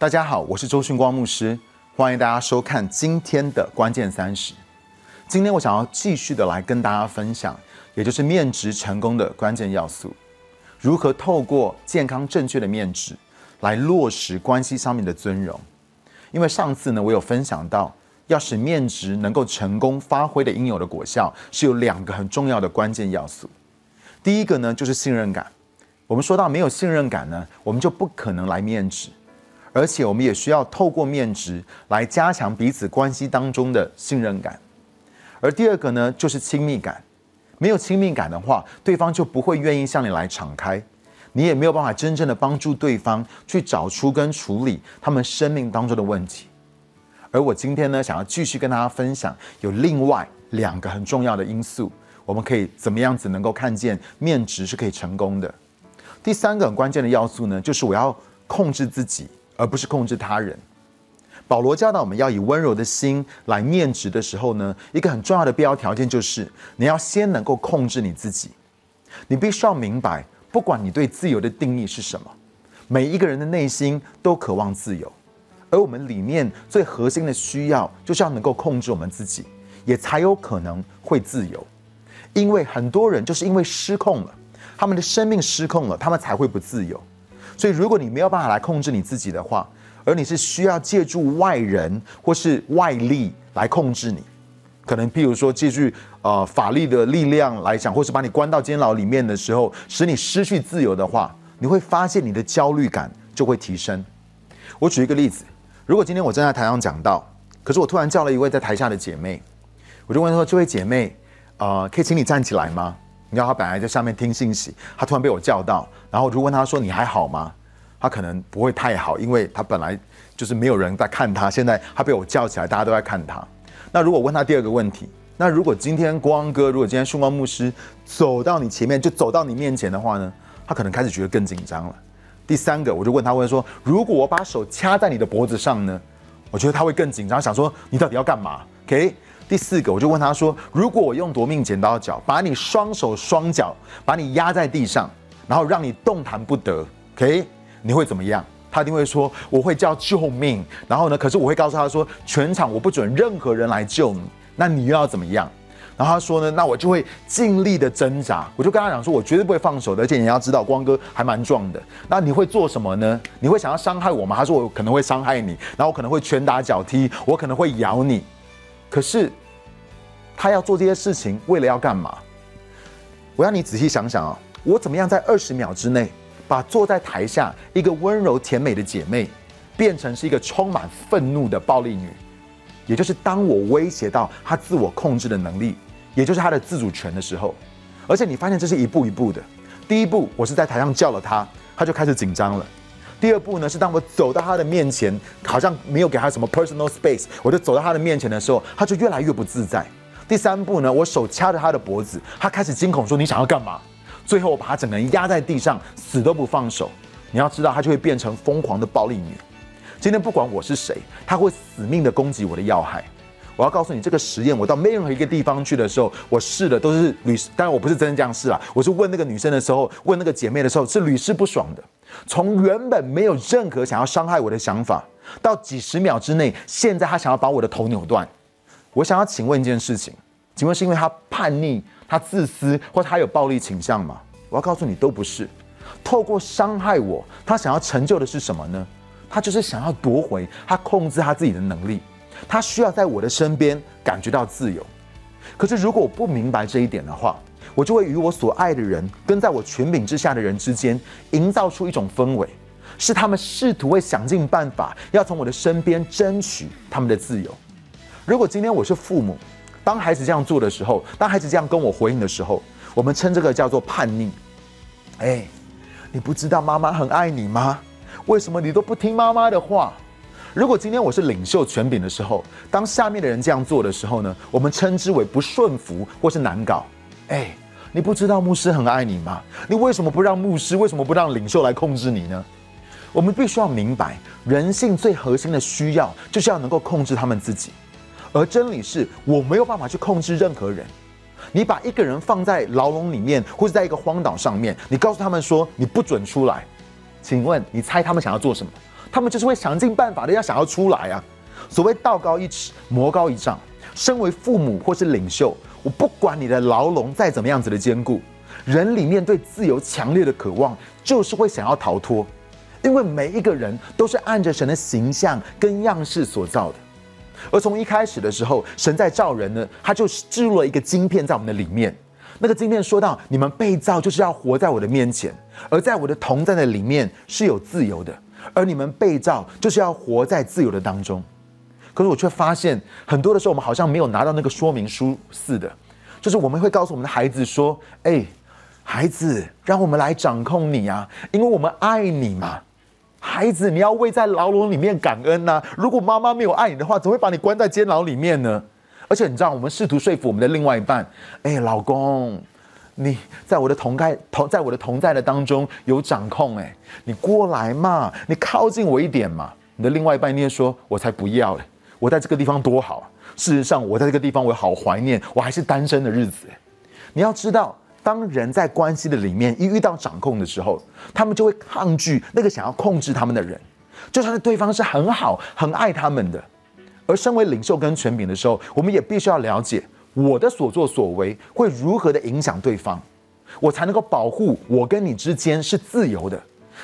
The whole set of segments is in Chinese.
大家好，我是周训光牧师，欢迎大家收看今天的关键三十。今天我想要继续的来跟大家分享，也就是面值成功的关键要素，如何透过健康正确的面值来落实关系上面的尊荣。因为上次呢，我有分享到，要使面值能够成功发挥的应有的果效，是有两个很重要的关键要素。第一个呢，就是信任感。我们说到没有信任感呢，我们就不可能来面值。而且我们也需要透过面值来加强彼此关系当中的信任感，而第二个呢，就是亲密感。没有亲密感的话，对方就不会愿意向你来敞开，你也没有办法真正的帮助对方去找出跟处理他们生命当中的问题。而我今天呢，想要继续跟大家分享，有另外两个很重要的因素，我们可以怎么样子能够看见面值是可以成功的。第三个很关键的要素呢，就是我要控制自己。而不是控制他人。保罗教导我们要以温柔的心来面值的时候呢，一个很重要的必要条件就是你要先能够控制你自己。你必须要明白，不管你对自由的定义是什么，每一个人的内心都渴望自由，而我们里面最核心的需要就是要能够控制我们自己，也才有可能会自由。因为很多人就是因为失控了，他们的生命失控了，他们才会不自由。所以，如果你没有办法来控制你自己的话，而你是需要借助外人或是外力来控制你，可能譬如说借助呃法律的力量来讲，或是把你关到监牢里面的时候，使你失去自由的话，你会发现你的焦虑感就会提升。我举一个例子，如果今天我正在台上讲到，可是我突然叫了一位在台下的姐妹，我就问说：“这位姐妹，呃，可以请你站起来吗？”你知道他本来在下面听信息，他突然被我叫到。然后我就问他说：“你还好吗？”他可能不会太好，因为他本来就是没有人在看他，现在他被我叫起来，大家都在看他。那如果问他第二个问题，那如果今天光哥，如果今天顺光牧师走到你前面，就走到你面前的话呢，他可能开始觉得更紧张了。第三个，我就问他问说：“如果我把手掐在你的脖子上呢？”我觉得他会更紧张，想说你到底要干嘛？OK。第四个，我就问他说：“如果我用夺命剪刀脚把你双手双脚把你压在地上？”然后让你动弹不得，OK？你会怎么样？他一定会说我会叫救命。然后呢？可是我会告诉他说，全场我不准任何人来救你。那你又要怎么样？然后他说呢？那我就会尽力的挣扎。我就跟他讲说，我绝对不会放手的。而且你要知道，光哥还蛮壮的。那你会做什么呢？你会想要伤害我吗？他说我可能会伤害你，然后我可能会拳打脚踢，我可能会 咬你。可是他要做这些事情，为了要干嘛？我要你仔细想想啊。我怎么样在二十秒之内，把坐在台下一个温柔甜美的姐妹，变成是一个充满愤怒的暴力女？也就是当我威胁到她自我控制的能力，也就是她的自主权的时候，而且你发现这是一步一步的。第一步，我是在台上叫了她，她就开始紧张了。第二步呢，是当我走到她的面前，好像没有给她什么 personal space，我就走到她的面前的时候，她就越来越不自在。第三步呢，我手掐着她的脖子，她开始惊恐说：“你想要干嘛？”最后，我把他整个人压在地上，死都不放手。你要知道，他就会变成疯狂的暴力女。今天不管我是谁，他会死命的攻击我的要害。我要告诉你，这个实验，我到没任何一个地方去的时候，我试的都是屡，当然我不是真的这样试啊，我是问那个女生的时候，问那个姐妹的时候，是屡试不爽的。从原本没有任何想要伤害我的想法，到几十秒之内，现在他想要把我的头扭断。我想要请问一件事情，请问是因为他叛逆？他自私，或他有暴力倾向吗？我要告诉你，都不是。透过伤害我，他想要成就的是什么呢？他就是想要夺回他控制他自己的能力。他需要在我的身边感觉到自由。可是如果我不明白这一点的话，我就会与我所爱的人跟在我权柄之下的人之间，营造出一种氛围，是他们试图会想尽办法要从我的身边争取他们的自由。如果今天我是父母，当孩子这样做的时候，当孩子这样跟我回应的时候，我们称这个叫做叛逆。哎，你不知道妈妈很爱你吗？为什么你都不听妈妈的话？如果今天我是领袖权柄的时候，当下面的人这样做的时候呢？我们称之为不顺服或是难搞。哎，你不知道牧师很爱你吗？你为什么不让牧师？为什么不让领袖来控制你呢？我们必须要明白，人性最核心的需要就是要能够控制他们自己。而真理是我没有办法去控制任何人。你把一个人放在牢笼里面，或是在一个荒岛上面，你告诉他们说你不准出来，请问你猜他们想要做什么？他们就是会想尽办法的要想要出来啊。所谓道高一尺，魔高一丈。身为父母或是领袖，我不管你的牢笼再怎么样子的坚固，人里面对自由强烈的渴望，就是会想要逃脱。因为每一个人都是按着神的形象跟样式所造的，而从一开始的时候，神在造人呢，他就植入了一个晶片在我们的里面。那个晶片说到：你们被造就是要活在我的面前，而在我的同在的里面是有自由的，而你们被造就是要活在自由的当中。可是我却发现，很多的时候我们好像没有拿到那个说明书似的，就是我们会告诉我们的孩子说：哎，孩子，让我们来掌控你啊，因为我们爱你嘛。孩子，你要为在牢笼里面感恩呐！如果妈妈没有爱你的话，怎么会把你关在监牢里面呢？而且你知道，我们试图说服我们的另外一半：，哎，老公，你在我的同在同在我的同在的当中有掌控，哎，你过来嘛，你靠近我一点嘛。你的另外一半一定说：“我才不要嘞！我在这个地方多好！事实上，我在这个地方我好怀念我还是单身的日子。”你要知道。当人在关系的里面一遇到掌控的时候，他们就会抗拒那个想要控制他们的人，就算是对方是很好、很爱他们的。而身为领袖跟权柄的时候，我们也必须要了解我的所作所为会如何的影响对方，我才能够保护我跟你之间是自由的。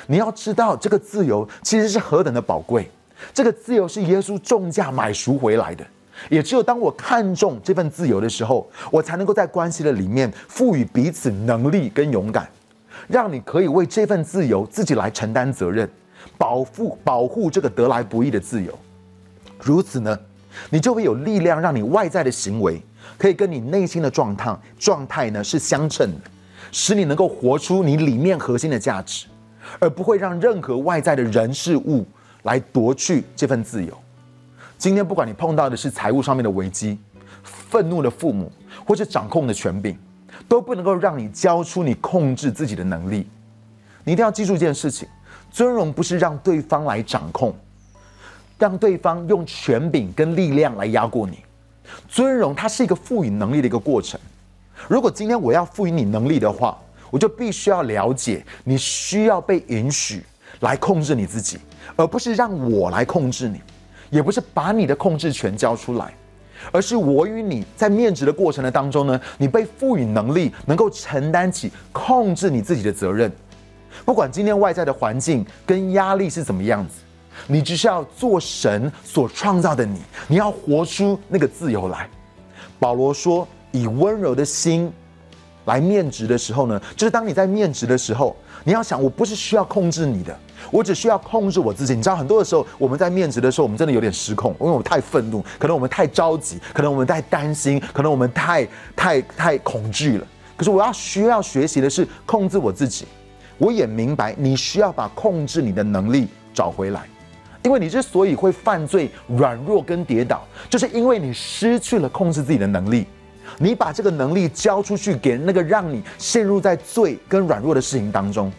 你要知道，这个自由其实是何等的宝贵，这个自由是耶稣重价买赎回来的。也只有当我看重这份自由的时候，我才能够在关系的里面赋予彼此能力跟勇敢，让你可以为这份自由自己来承担责任，保护保护这个得来不易的自由。如此呢，你就会有力量，让你外在的行为可以跟你内心的状态状态呢是相称的，使你能够活出你里面核心的价值，而不会让任何外在的人事物来夺去这份自由。今天，不管你碰到的是财务上面的危机、愤怒的父母，或是掌控的权柄，都不能够让你交出你控制自己的能力。你一定要记住一件事情：尊荣不是让对方来掌控，让对方用权柄跟力量来压过你。尊荣它是一个赋予能力的一个过程。如果今天我要赋予你能力的话，我就必须要了解你需要被允许来控制你自己，而不是让我来控制你。也不是把你的控制权交出来，而是我与你在面值的过程的当中呢，你被赋予能力，能够承担起控制你自己的责任。不管今天外在的环境跟压力是怎么样子，你只是要做神所创造的你，你要活出那个自由来。保罗说：“以温柔的心来面值的时候呢，就是当你在面值的时候，你要想，我不是需要控制你的。”我只需要控制我自己。你知道，很多的时候，我们在面值的时候，我们真的有点失控，因为我们太愤怒，可能我们太着急，可能我们太担心，可能我们太太太恐惧了。可是我要需要学习的是控制我自己。我也明白，你需要把控制你的能力找回来，因为你之所以会犯罪、软弱跟跌倒，就是因为你失去了控制自己的能力。你把这个能力交出去给那个让你陷入在罪跟软弱的事情当中。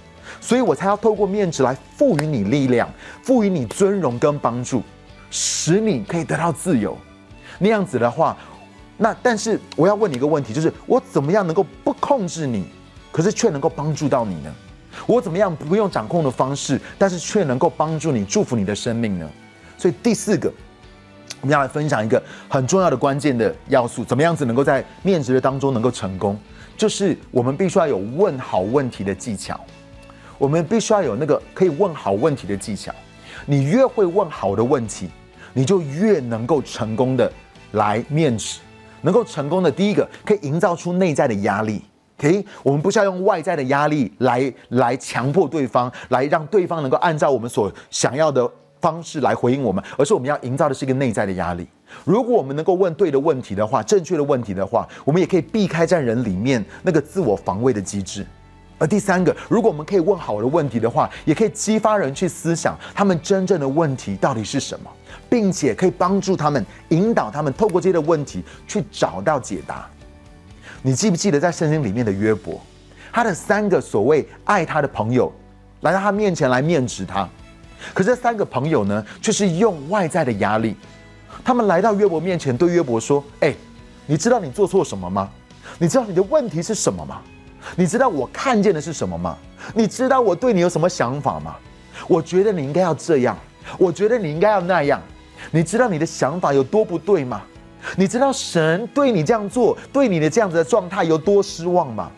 所以我才要透过面子来赋予你力量，赋予你尊荣跟帮助，使你可以得到自由。那样子的话，那但是我要问你一个问题，就是我怎么样能够不控制你，可是却能够帮助到你呢？我怎么样不用掌控的方式，但是却能够帮助你、祝福你的生命呢？所以第四个，我们要来分享一个很重要的关键的要素，怎么样子能够在面试的当中能够成功，就是我们必须要有问好问题的技巧。我们必须要有那个可以问好问题的技巧。你越会问好的问题，你就越能够成功的来面试，能够成功的第一个可以营造出内在的压力。OK，我们不需要用外在的压力来来强迫对方，来让对方能够按照我们所想要的方式来回应我们，而是我们要营造的是一个内在的压力。如果我们能够问对的问题的话，正确的问题的话，我们也可以避开在人里面那个自我防卫的机制。而第三个，如果我们可以问好的问题的话，也可以激发人去思想他们真正的问题到底是什么，并且可以帮助他们引导他们透过这些的问题去找到解答。你记不记得在圣经里面的约伯，他的三个所谓爱他的朋友来到他面前来面指他，可这三个朋友呢，却是用外在的压力，他们来到约伯面前对约伯说：“哎，你知道你做错什么吗？你知道你的问题是什么吗？”你知道我看见的是什么吗？你知道我对你有什么想法吗？我觉得你应该要这样，我觉得你应该要那样。你知道你的想法有多不对吗？你知道神对你这样做，对你的这样子的状态有多失望吗？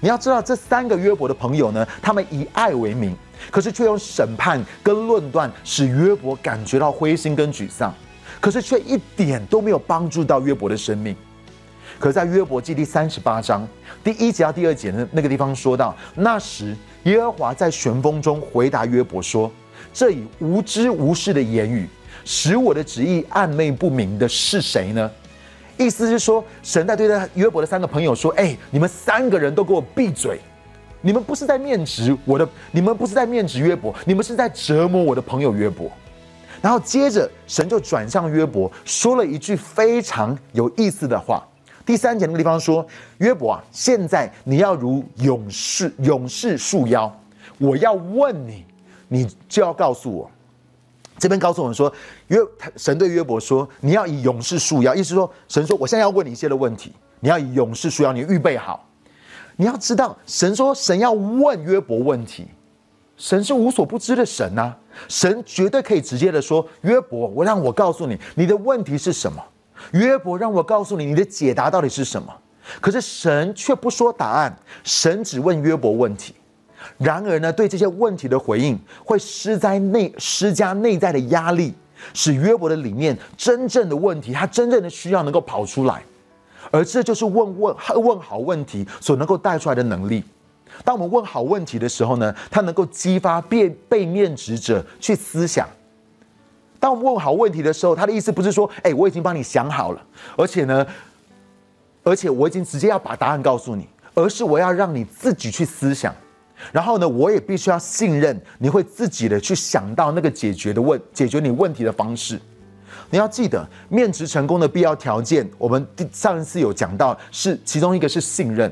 你要知道，这三个约伯的朋友呢，他们以爱为名，可是却用审判跟论断，使约伯感觉到灰心跟沮丧，可是却一点都没有帮助到约伯的生命。可在约伯记第三十八章第一节到第二节的那个地方说到，那时耶和华在旋风中回答约伯说：“这以无知无识的言语，使我的旨意暧昧不明的是谁呢？”意思是说，神在对待约伯的三个朋友说：“哎，你们三个人都给我闭嘴！你们不是在面指我的，你们不是在面指约伯，你们是在折磨我的朋友约伯。”然后接着神就转向约伯，说了一句非常有意思的话。第三节那个地方说：“约伯啊，现在你要如勇士，勇士束腰。我要问你，你就要告诉我。”这边告诉我们说，约神对约伯说：“你要以勇士束腰。”意思说，神说：“我现在要问你一些的问题，你要以勇士束腰，你预备好。你要知道，神说神要问约伯问题，神是无所不知的神呐，神绝对可以直接的说：约伯，我让我告诉你，你的问题是什么？约伯，让我告诉你，你的解答到底是什么？可是神却不说答案，神只问约伯问题。”然而呢，对这些问题的回应会施在内施加内在的压力，使约伯的里面真正的问题，他真正的需要能够跑出来，而这就是问问问好问题所能够带出来的能力。当我们问好问题的时候呢，它能够激发被被面执者去思想。当我们问好问题的时候，他的意思不是说，哎，我已经帮你想好了，而且呢，而且我已经直接要把答案告诉你，而是我要让你自己去思想。然后呢，我也必须要信任你会自己的去想到那个解决的问解决你问题的方式。你要记得，面值成功的必要条件，我们上一次有讲到，是其中一个是信任，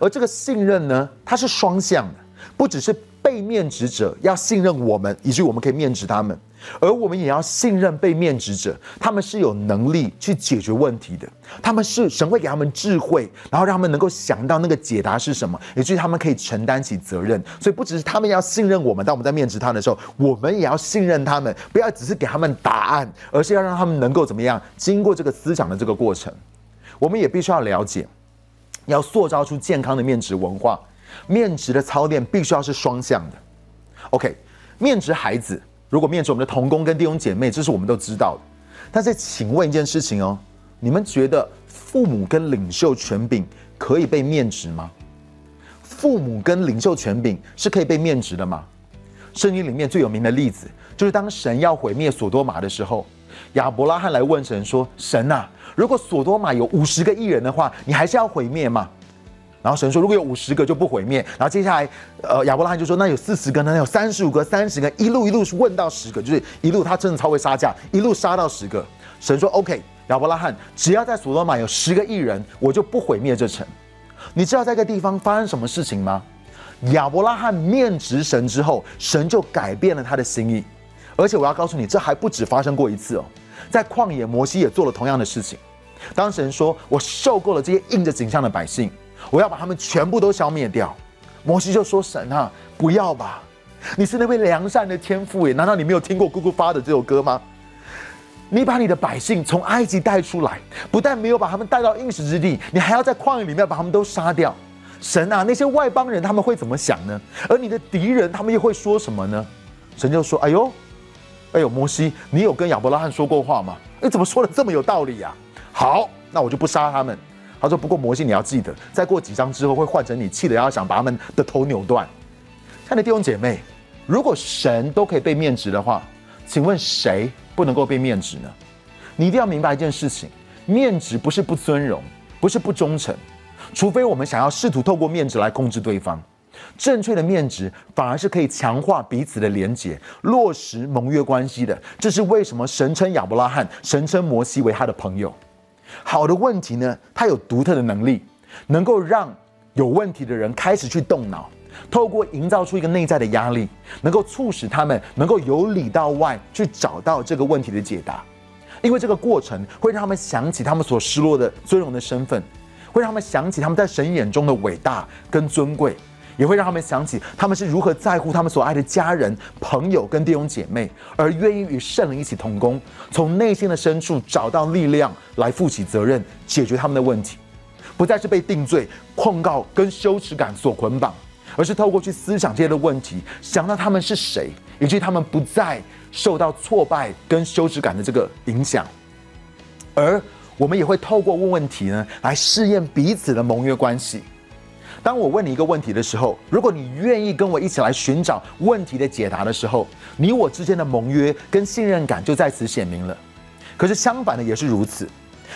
而这个信任呢，它是双向的，不只是被面值者要信任我们，以至于我们可以面值他们。而我们也要信任被面指者，他们是有能力去解决问题的。他们是神会给他们智慧，然后让他们能够想到那个解答是什么，也就是他们可以承担起责任。所以不只是他们要信任我们，当我们在面指他的时候，我们也要信任他们，不要只是给他们答案，而是要让他们能够怎么样经过这个思想的这个过程。我们也必须要了解，要塑造出健康的面值文化。面值的操练必须要是双向的。OK，面值孩子。如果面值我们的童工跟弟兄姐妹，这是我们都知道的。但是，请问一件事情哦，你们觉得父母跟领袖权柄可以被面值吗？父母跟领袖权柄是可以被面值的吗？圣经里面最有名的例子，就是当神要毁灭索多玛的时候，亚伯拉罕来问神说：“神啊，如果索多玛有五十个艺人的话，你还是要毁灭吗？”然后神说：“如果有五十个就不毁灭。”然后接下来，呃，亚伯拉罕就说：“那有四十个呢？有三十五个、三十个，一路一路问到十个，就是一路他真的超会杀价，一路杀到十个。”神说：“OK，亚伯拉罕，只要在所罗玛有十个艺人，我就不毁灭这城。”你知道在一个地方发生什么事情吗？亚伯拉罕面直神之后，神就改变了他的心意。而且我要告诉你，这还不止发生过一次哦，在旷野，摩西也做了同样的事情。当神说：“我受够了这些印着景象的百姓。”我要把他们全部都消灭掉。摩西就说：“神啊，不要吧！你是那位良善的天父耶，难道你没有听过姑姑发的这首歌吗？你把你的百姓从埃及带出来，不但没有把他们带到应许之地，你还要在旷野里面把他们都杀掉。神啊，那些外邦人他们会怎么想呢？而你的敌人他们又会说什么呢？神就说：哎呦，哎呦，摩西，你有跟亚伯拉罕说过话吗？你怎么说的这么有道理呀？好，那我就不杀他们。”他说：“不过魔西，你要记得，再过几章之后会换成你气的要想把他们的头扭断。”亲爱的弟兄姐妹，如果神都可以被面值的话，请问谁不能够被面值呢？你一定要明白一件事情：面值不是不尊荣，不是不忠诚，除非我们想要试图透过面值来控制对方。正确的面值反而是可以强化彼此的连结，落实盟约关系的。这是为什么神称亚伯拉罕、神称摩西为他的朋友。好的问题呢，它有独特的能力，能够让有问题的人开始去动脑，透过营造出一个内在的压力，能够促使他们能够由里到外去找到这个问题的解答。因为这个过程会让他们想起他们所失落的尊荣的身份，会让他们想起他们在神眼中的伟大跟尊贵，也会让他们想起他们是如何在乎他们所爱的家人、朋友跟弟兄姐妹，而愿意与圣灵一起同工，从内心的深处找到力量来负起责任，解决他们的问题，不再是被定罪、控告跟羞耻感所捆绑，而是透过去思想这些的问题，想到他们是谁，以及他们不再受到挫败跟羞耻感的这个影响，而我们也会透过问问题呢，来试验彼此的盟约关系。当我问你一个问题的时候，如果你愿意跟我一起来寻找问题的解答的时候，你我之间的盟约跟信任感就在此显明了。可是相反的也是如此，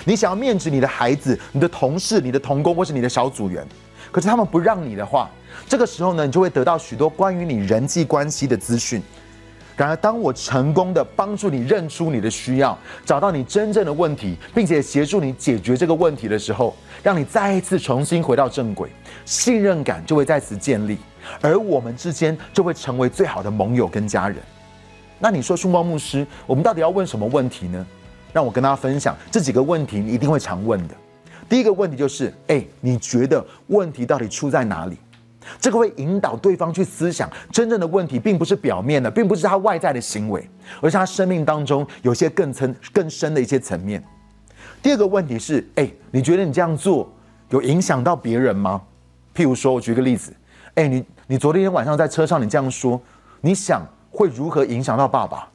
你想要面子你的孩子、你的同事、你的同工或是你的小组员，可是他们不让你的话，这个时候呢，你就会得到许多关于你人际关系的资讯。然而，当我成功的帮助你认出你的需要，找到你真正的问题，并且协助你解决这个问题的时候，让你再一次重新回到正轨，信任感就会在此建立，而我们之间就会成为最好的盟友跟家人。那你说，凶光牧师，我们到底要问什么问题呢？让我跟大家分享这几个问题，你一定会常问的。第一个问题就是：哎，你觉得问题到底出在哪里？这个会引导对方去思想，真正的问题并不是表面的，并不是他外在的行为，而是他生命当中有些更层、更深的一些层面。第二个问题是：哎，你觉得你这样做有影响到别人吗？譬如说，我举个例子：哎，你你昨天晚上在车上你这样说，你想会如何影响到爸爸？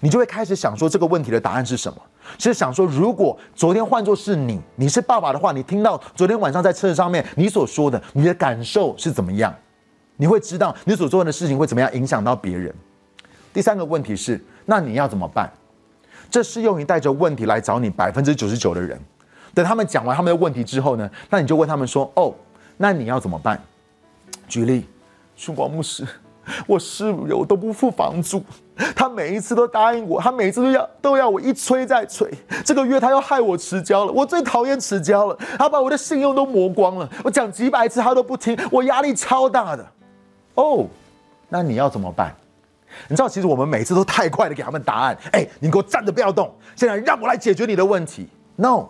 你就会开始想说这个问题的答案是什么？是想说，如果昨天换作是你，你是爸爸的话，你听到昨天晚上在车子上面你所说的，你的感受是怎么样？你会知道你所做的事情会怎么样影响到别人。第三个问题是，那你要怎么办？这适用于带着问题来找你百分之九十九的人。等他们讲完他们的问题之后呢，那你就问他们说：“哦，那你要怎么办？”举例，曙光牧师。我室友都不付房租，他每一次都答应我，他每次都要都要我一催再催。这个月他又害我迟交了，我最讨厌迟交了，他把我的信用都磨光了。我讲几百次他都不听，我压力超大的。哦，那你要怎么办？你知道，其实我们每次都太快的给他们答案。哎，你给我站着不要动，现在让我来解决你的问题。No，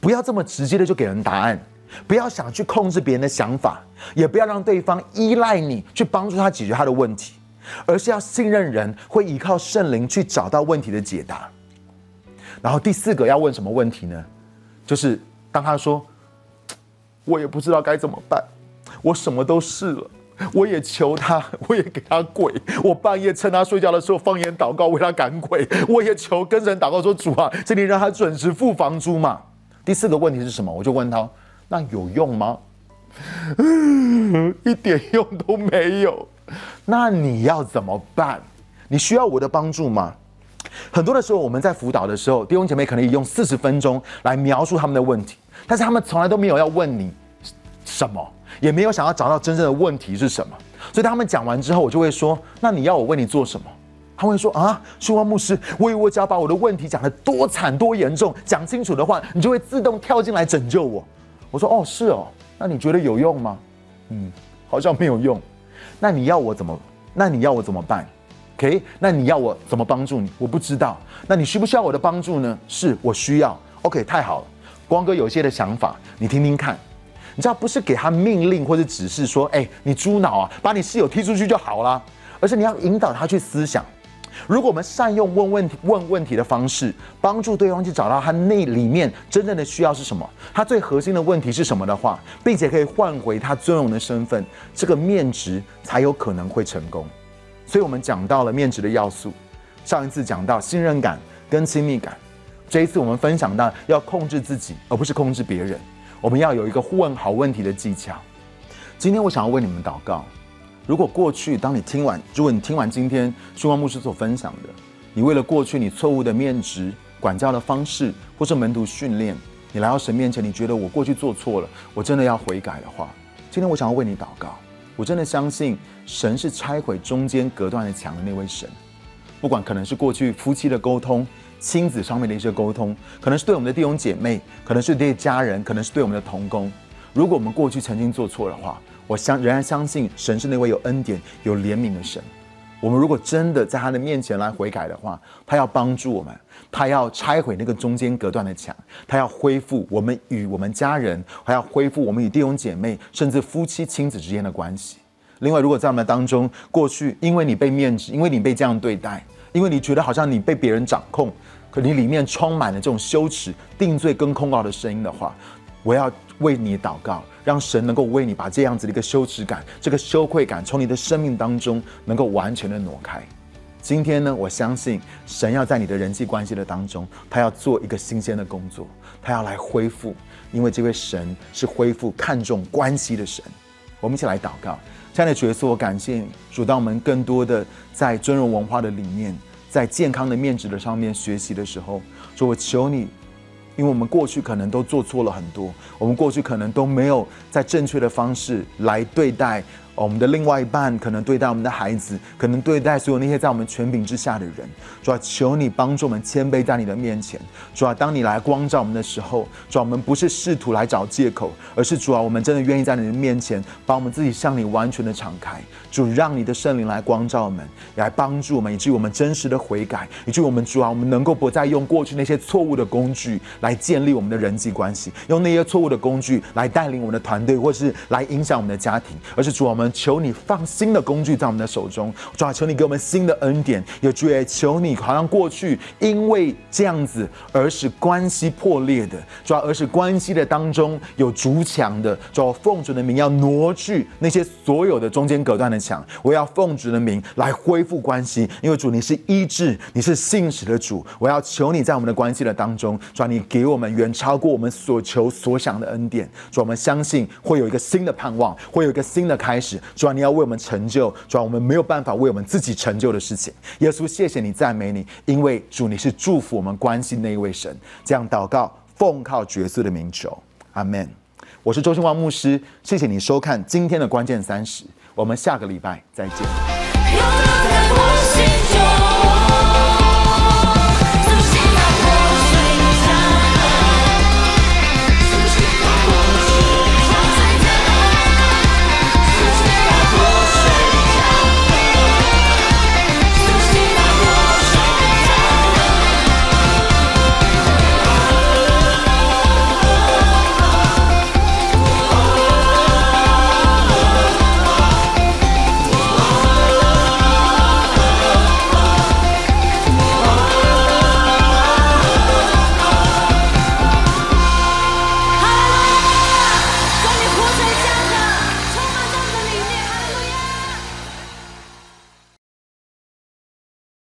不要这么直接的就给人答案。不要想去控制别人的想法，也不要让对方依赖你去帮助他解决他的问题，而是要信任人会依靠圣灵去找到问题的解答。然后第四个要问什么问题呢？就是当他说：“我也不知道该怎么办，我什么都试了，我也求他，我也给他跪，我半夜趁他睡觉的时候方言祷告为他赶鬼，我也求跟人祷告说主啊，这里让他准时付房租嘛。”第四个问题是什么？我就问他。那有用吗？一点用都没有。那你要怎么办？你需要我的帮助吗？很多的时候，我们在辅导的时候，弟兄姐妹可能用四十分钟来描述他们的问题，但是他们从来都没有要问你什么，也没有想要找到真正的问题是什么。所以他们讲完之后，我就会说：“那你要我为你做什么？”他会说：“啊，希望牧师，我以为我只要把我的问题讲得多惨多严重，讲清楚的话，你就会自动跳进来拯救我。”我说哦是哦，那你觉得有用吗？嗯，好像没有用。那你要我怎么？那你要我怎么办？OK？那你要我怎么帮助你？我不知道。那你需不需要我的帮助呢？是我需要。OK，太好了。光哥有些的想法，你听听看。你知道不是给他命令或者指示说，哎，你猪脑啊，把你室友踢出去就好了，而是你要引导他去思想。如果我们善用问问题、问问题的方式，帮助对方去找到他那里面真正的需要是什么，他最核心的问题是什么的话，并且可以换回他尊荣的身份，这个面值才有可能会成功。所以，我们讲到了面值的要素。上一次讲到信任感跟亲密感，这一次我们分享到要控制自己，而不是控制别人。我们要有一个问好问题的技巧。今天我想要为你们祷告。如果过去，当你听完，如果你听完今天曙光牧师所分享的，你为了过去你错误的面值、管教的方式，或是门徒训练，你来到神面前，你觉得我过去做错了，我真的要悔改的话，今天我想要为你祷告。我真的相信神是拆毁中间隔断的墙的那位神，不管可能是过去夫妻的沟通、亲子上面的一些沟通，可能是对我们的弟兄姐妹，可能是对家人，可能是对我们的同工。如果我们过去曾经做错的话，我相仍然相信神是那位有恩典、有怜悯的神。我们如果真的在他的面前来悔改的话，他要帮助我们，他要拆毁那个中间隔断的墙，他要恢复我们与我们家人，还要恢复我们与弟兄姐妹，甚至夫妻亲子之间的关系。另外，如果在我们当中过去因为你被面子，因为你被这样对待，因为你觉得好像你被别人掌控，可你里面充满了这种羞耻、定罪跟控告的声音的话，我要为你祷告，让神能够为你把这样子的一个羞耻感、这个羞愧感从你的生命当中能够完全的挪开。今天呢，我相信神要在你的人际关系的当中，他要做一个新鲜的工作，他要来恢复，因为这位神是恢复看重关系的神。我们一起来祷告，亲爱的角色，我感谢，主，当我们更多的在尊荣文化的理念，在健康的面子的上面学习的时候，主，我求你，因为我们过去可能都做错了很多，我们过去可能都没有在正确的方式来对待。我们的另外一半可能对待我们的孩子，可能对待所有那些在我们权柄之下的人，主要求你帮助我们谦卑在你的面前。主要当你来光照我们的时候，主要我们不是试图来找借口，而是主要我们真的愿意在你的面前，把我们自己向你完全的敞开。主让你的圣灵来光照我们，来帮助我们，以至于我们真实的悔改，以至于我们主要我们能够不再用过去那些错误的工具来建立我们的人际关系，用那些错误的工具来带领我们的团队，或是来影响我们的家庭，而是主啊我们。求你放新的工具在我们的手中，主啊，求你给我们新的恩典。有主也求你，好像过去因为这样子而使关系破裂的，主要而使关系的当中有竹墙的，主要奉主的名要挪去那些所有的中间隔断的墙。我要奉主的名来恢复关系，因为主你是医治，你是信实的主。我要求你在我们的关系的当中，主啊，你给我们远超过我们所求所想的恩典。主，我们相信会有一个新的盼望，会有一个新的开始。主啊，你要为我们成就，主啊，我们没有办法为我们自己成就的事情。耶稣，谢谢你，赞美你，因为主你是祝福我们关心那一位神。这样祷告，奉靠角色的名求，阿门。我是周兴旺牧师，谢谢你收看今天的关键三十，我们下个礼拜再见。